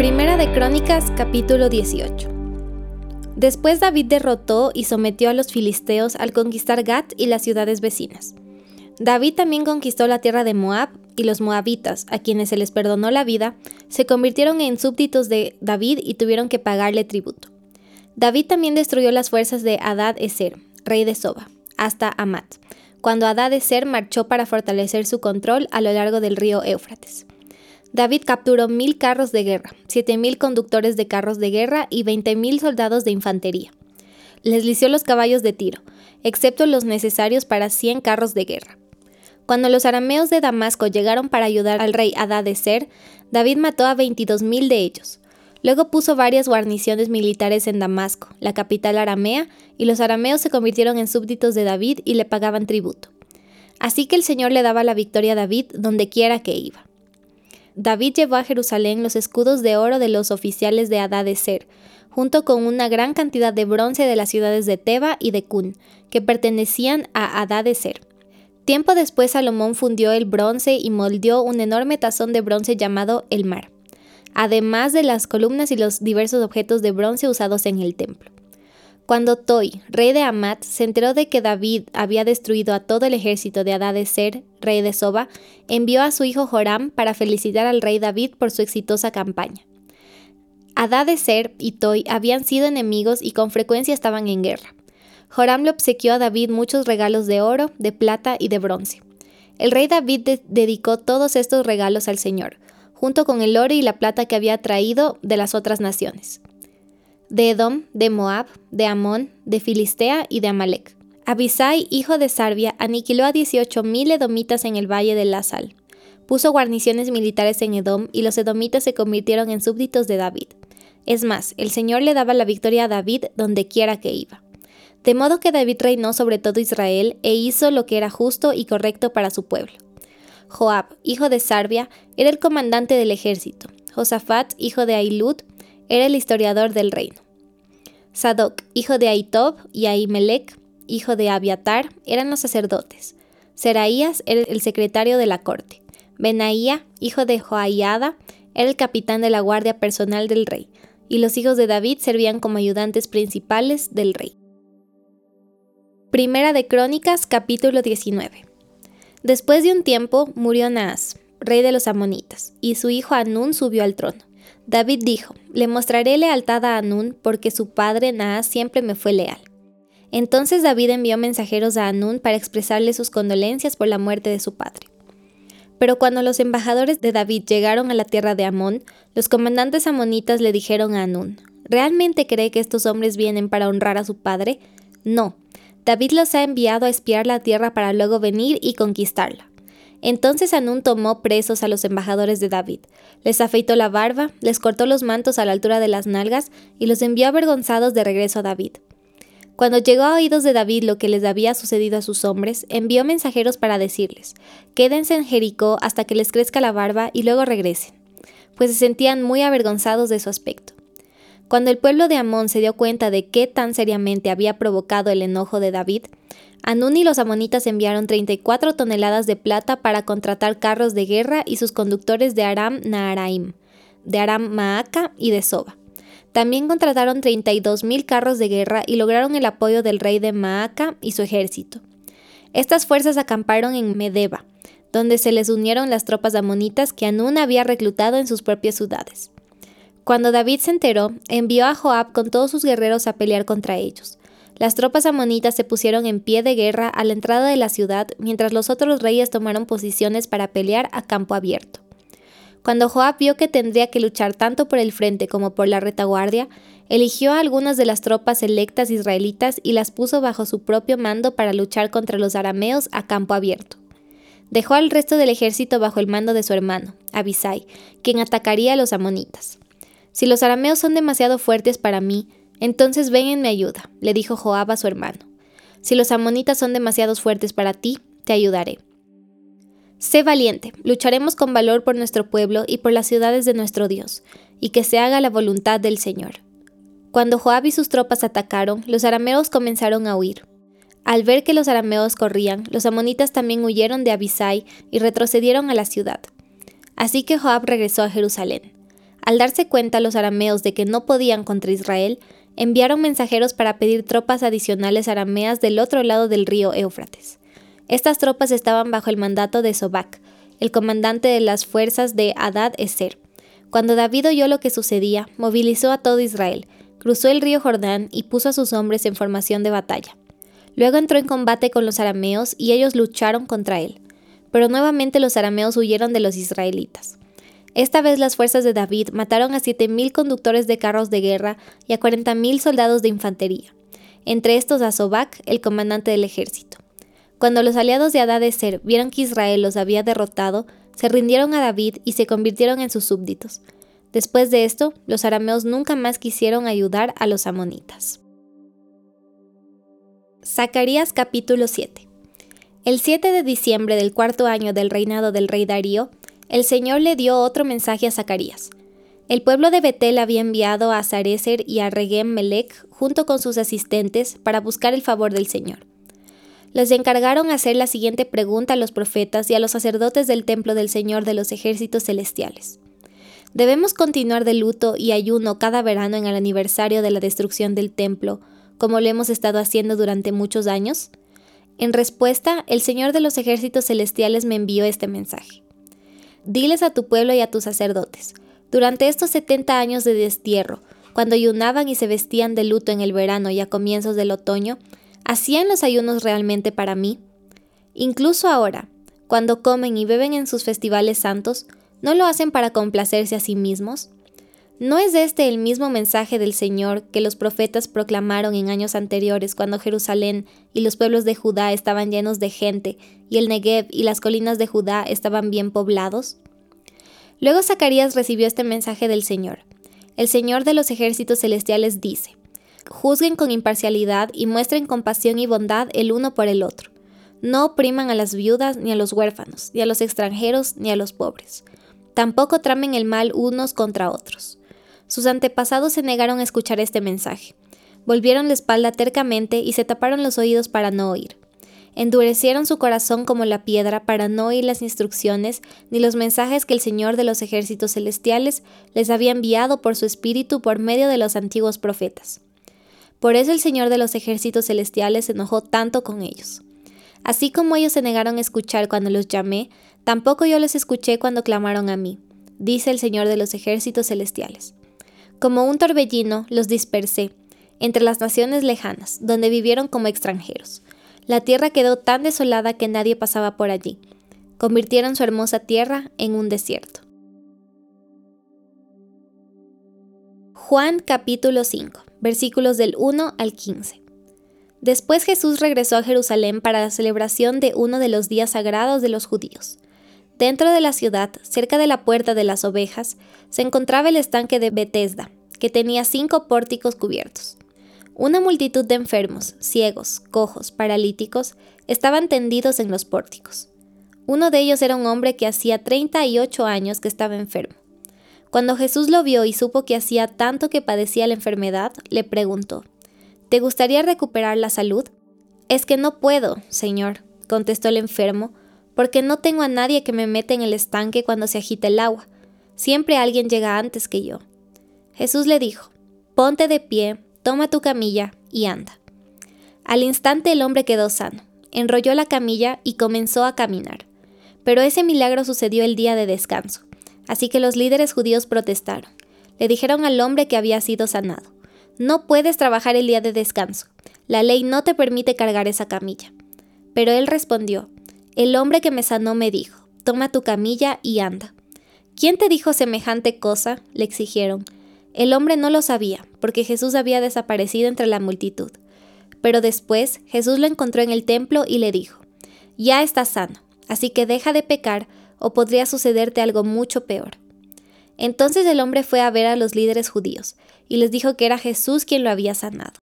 Primera de Crónicas capítulo 18 Después David derrotó y sometió a los filisteos al conquistar Gat y las ciudades vecinas. David también conquistó la tierra de Moab y los moabitas, a quienes se les perdonó la vida, se convirtieron en súbditos de David y tuvieron que pagarle tributo. David también destruyó las fuerzas de Adad Eser, rey de Soba, hasta Amat, cuando Adad Eser marchó para fortalecer su control a lo largo del río Éufrates. David capturó mil carros de guerra, siete mil conductores de carros de guerra y veinte mil soldados de infantería. Les lició los caballos de tiro, excepto los necesarios para cien carros de guerra. Cuando los arameos de Damasco llegaron para ayudar al rey Ser, David mató a veintidós mil de ellos. Luego puso varias guarniciones militares en Damasco, la capital aramea, y los arameos se convirtieron en súbditos de David y le pagaban tributo. Así que el Señor le daba la victoria a David donde quiera que iba. David llevó a Jerusalén los escudos de oro de los oficiales de Ser, junto con una gran cantidad de bronce de las ciudades de Teba y de Cun, que pertenecían a Ser. Tiempo después Salomón fundió el bronce y moldeó un enorme tazón de bronce llamado el mar, además de las columnas y los diversos objetos de bronce usados en el templo. Cuando Toi, rey de Amat, se enteró de que David había destruido a todo el ejército de Ser, rey de Soba, envió a su hijo Joram para felicitar al rey David por su exitosa campaña. Ser y Toi habían sido enemigos y con frecuencia estaban en guerra. Joram le obsequió a David muchos regalos de oro, de plata y de bronce. El rey David dedicó todos estos regalos al Señor, junto con el oro y la plata que había traído de las otras naciones de Edom, de Moab, de Amón, de Filistea y de Amalek. Abisai, hijo de Sarbia, aniquiló a 18.000 edomitas en el valle de Lasal. Puso guarniciones militares en Edom y los edomitas se convirtieron en súbditos de David. Es más, el Señor le daba la victoria a David donde quiera que iba. De modo que David reinó sobre todo Israel e hizo lo que era justo y correcto para su pueblo. Joab, hijo de Sarbia, era el comandante del ejército. Josafat, hijo de Ailud, era el historiador del reino. Sadoc, hijo de Aitob, y Ahimelech, hijo de Abiatar, eran los sacerdotes. Seraías era el secretario de la corte. Benaía, hijo de Joaiada, era el capitán de la guardia personal del rey, y los hijos de David servían como ayudantes principales del rey. Primera de Crónicas, capítulo 19. Después de un tiempo murió Naas, rey de los amonitas, y su hijo Anún subió al trono. David dijo, le mostraré lealtad a Anún porque su padre Naas siempre me fue leal. Entonces David envió mensajeros a Anún para expresarle sus condolencias por la muerte de su padre. Pero cuando los embajadores de David llegaron a la tierra de Amón, los comandantes amonitas le dijeron a Anún, ¿realmente cree que estos hombres vienen para honrar a su padre? No, David los ha enviado a espiar la tierra para luego venir y conquistarla. Entonces Anún tomó presos a los embajadores de David, les afeitó la barba, les cortó los mantos a la altura de las nalgas y los envió avergonzados de regreso a David. Cuando llegó a oídos de David lo que les había sucedido a sus hombres, envió mensajeros para decirles, quédense en Jericó hasta que les crezca la barba y luego regresen, pues se sentían muy avergonzados de su aspecto. Cuando el pueblo de Amón se dio cuenta de qué tan seriamente había provocado el enojo de David, Anún y los amonitas enviaron 34 toneladas de plata para contratar carros de guerra y sus conductores de Aram Naharaim, de Aram Maaca y de Soba. También contrataron 32.000 carros de guerra y lograron el apoyo del rey de Maaca y su ejército. Estas fuerzas acamparon en Medeba, donde se les unieron las tropas amonitas que Anún había reclutado en sus propias ciudades. Cuando David se enteró, envió a Joab con todos sus guerreros a pelear contra ellos. Las tropas amonitas se pusieron en pie de guerra a la entrada de la ciudad, mientras los otros reyes tomaron posiciones para pelear a campo abierto. Cuando Joab vio que tendría que luchar tanto por el frente como por la retaguardia, eligió a algunas de las tropas electas israelitas y las puso bajo su propio mando para luchar contra los arameos a campo abierto. Dejó al resto del ejército bajo el mando de su hermano, Abisai, quien atacaría a los amonitas. Si los arameos son demasiado fuertes para mí, entonces ven en mi ayuda, le dijo Joab a su hermano. Si los amonitas son demasiado fuertes para ti, te ayudaré. Sé valiente, lucharemos con valor por nuestro pueblo y por las ciudades de nuestro Dios, y que se haga la voluntad del Señor. Cuando Joab y sus tropas atacaron, los arameos comenzaron a huir. Al ver que los arameos corrían, los amonitas también huyeron de Abisai y retrocedieron a la ciudad. Así que Joab regresó a Jerusalén. Al darse cuenta los arameos de que no podían contra Israel, enviaron mensajeros para pedir tropas adicionales arameas del otro lado del río Éufrates. Estas tropas estaban bajo el mandato de Sobac, el comandante de las fuerzas de Adad Eser. Cuando David oyó lo que sucedía, movilizó a todo Israel, cruzó el río Jordán y puso a sus hombres en formación de batalla. Luego entró en combate con los arameos y ellos lucharon contra él. Pero nuevamente los arameos huyeron de los israelitas. Esta vez las fuerzas de David mataron a 7.000 conductores de carros de guerra y a 40.000 soldados de infantería, entre estos a Sobac, el comandante del ejército. Cuando los aliados de Adadeser vieron que Israel los había derrotado, se rindieron a David y se convirtieron en sus súbditos. Después de esto, los arameos nunca más quisieron ayudar a los amonitas. Zacarías capítulo 7 El 7 de diciembre del cuarto año del reinado del rey Darío, el Señor le dio otro mensaje a Zacarías. El pueblo de Betel había enviado a Sarecer y a Regem Melech junto con sus asistentes para buscar el favor del Señor. Les encargaron hacer la siguiente pregunta a los profetas y a los sacerdotes del templo del Señor de los ejércitos celestiales. ¿Debemos continuar de luto y ayuno cada verano en el aniversario de la destrucción del templo, como lo hemos estado haciendo durante muchos años? En respuesta, el Señor de los ejércitos celestiales me envió este mensaje. Diles a tu pueblo y a tus sacerdotes, durante estos setenta años de destierro, cuando ayunaban y se vestían de luto en el verano y a comienzos del otoño, ¿hacían los ayunos realmente para mí? Incluso ahora, cuando comen y beben en sus festivales santos, ¿no lo hacen para complacerse a sí mismos? ¿No es este el mismo mensaje del Señor que los profetas proclamaron en años anteriores cuando Jerusalén y los pueblos de Judá estaban llenos de gente y el Negev y las colinas de Judá estaban bien poblados? Luego Zacarías recibió este mensaje del Señor. El Señor de los ejércitos celestiales dice, Juzguen con imparcialidad y muestren compasión y bondad el uno por el otro. No opriman a las viudas, ni a los huérfanos, ni a los extranjeros, ni a los pobres. Tampoco tramen el mal unos contra otros. Sus antepasados se negaron a escuchar este mensaje. Volvieron la espalda tercamente y se taparon los oídos para no oír. Endurecieron su corazón como la piedra para no oír las instrucciones ni los mensajes que el Señor de los ejércitos celestiales les había enviado por su espíritu por medio de los antiguos profetas. Por eso el Señor de los ejércitos celestiales se enojó tanto con ellos. Así como ellos se negaron a escuchar cuando los llamé, tampoco yo les escuché cuando clamaron a mí, dice el Señor de los ejércitos celestiales. Como un torbellino los dispersé entre las naciones lejanas, donde vivieron como extranjeros. La tierra quedó tan desolada que nadie pasaba por allí. Convirtieron su hermosa tierra en un desierto. Juan capítulo 5, versículos del 1 al 15. Después Jesús regresó a Jerusalén para la celebración de uno de los días sagrados de los judíos. Dentro de la ciudad, cerca de la puerta de las ovejas, se encontraba el estanque de Bethesda, que tenía cinco pórticos cubiertos. Una multitud de enfermos, ciegos, cojos, paralíticos, estaban tendidos en los pórticos. Uno de ellos era un hombre que hacía 38 años que estaba enfermo. Cuando Jesús lo vio y supo que hacía tanto que padecía la enfermedad, le preguntó, ¿Te gustaría recuperar la salud? Es que no puedo, Señor, contestó el enfermo, porque no tengo a nadie que me meta en el estanque cuando se agita el agua. Siempre alguien llega antes que yo. Jesús le dijo, Ponte de pie, toma tu camilla y anda. Al instante el hombre quedó sano, enrolló la camilla y comenzó a caminar. Pero ese milagro sucedió el día de descanso, así que los líderes judíos protestaron. Le dijeron al hombre que había sido sanado, No puedes trabajar el día de descanso, la ley no te permite cargar esa camilla. Pero él respondió, el hombre que me sanó me dijo, toma tu camilla y anda. ¿Quién te dijo semejante cosa? le exigieron. El hombre no lo sabía, porque Jesús había desaparecido entre la multitud. Pero después Jesús lo encontró en el templo y le dijo, Ya estás sano, así que deja de pecar o podría sucederte algo mucho peor. Entonces el hombre fue a ver a los líderes judíos y les dijo que era Jesús quien lo había sanado.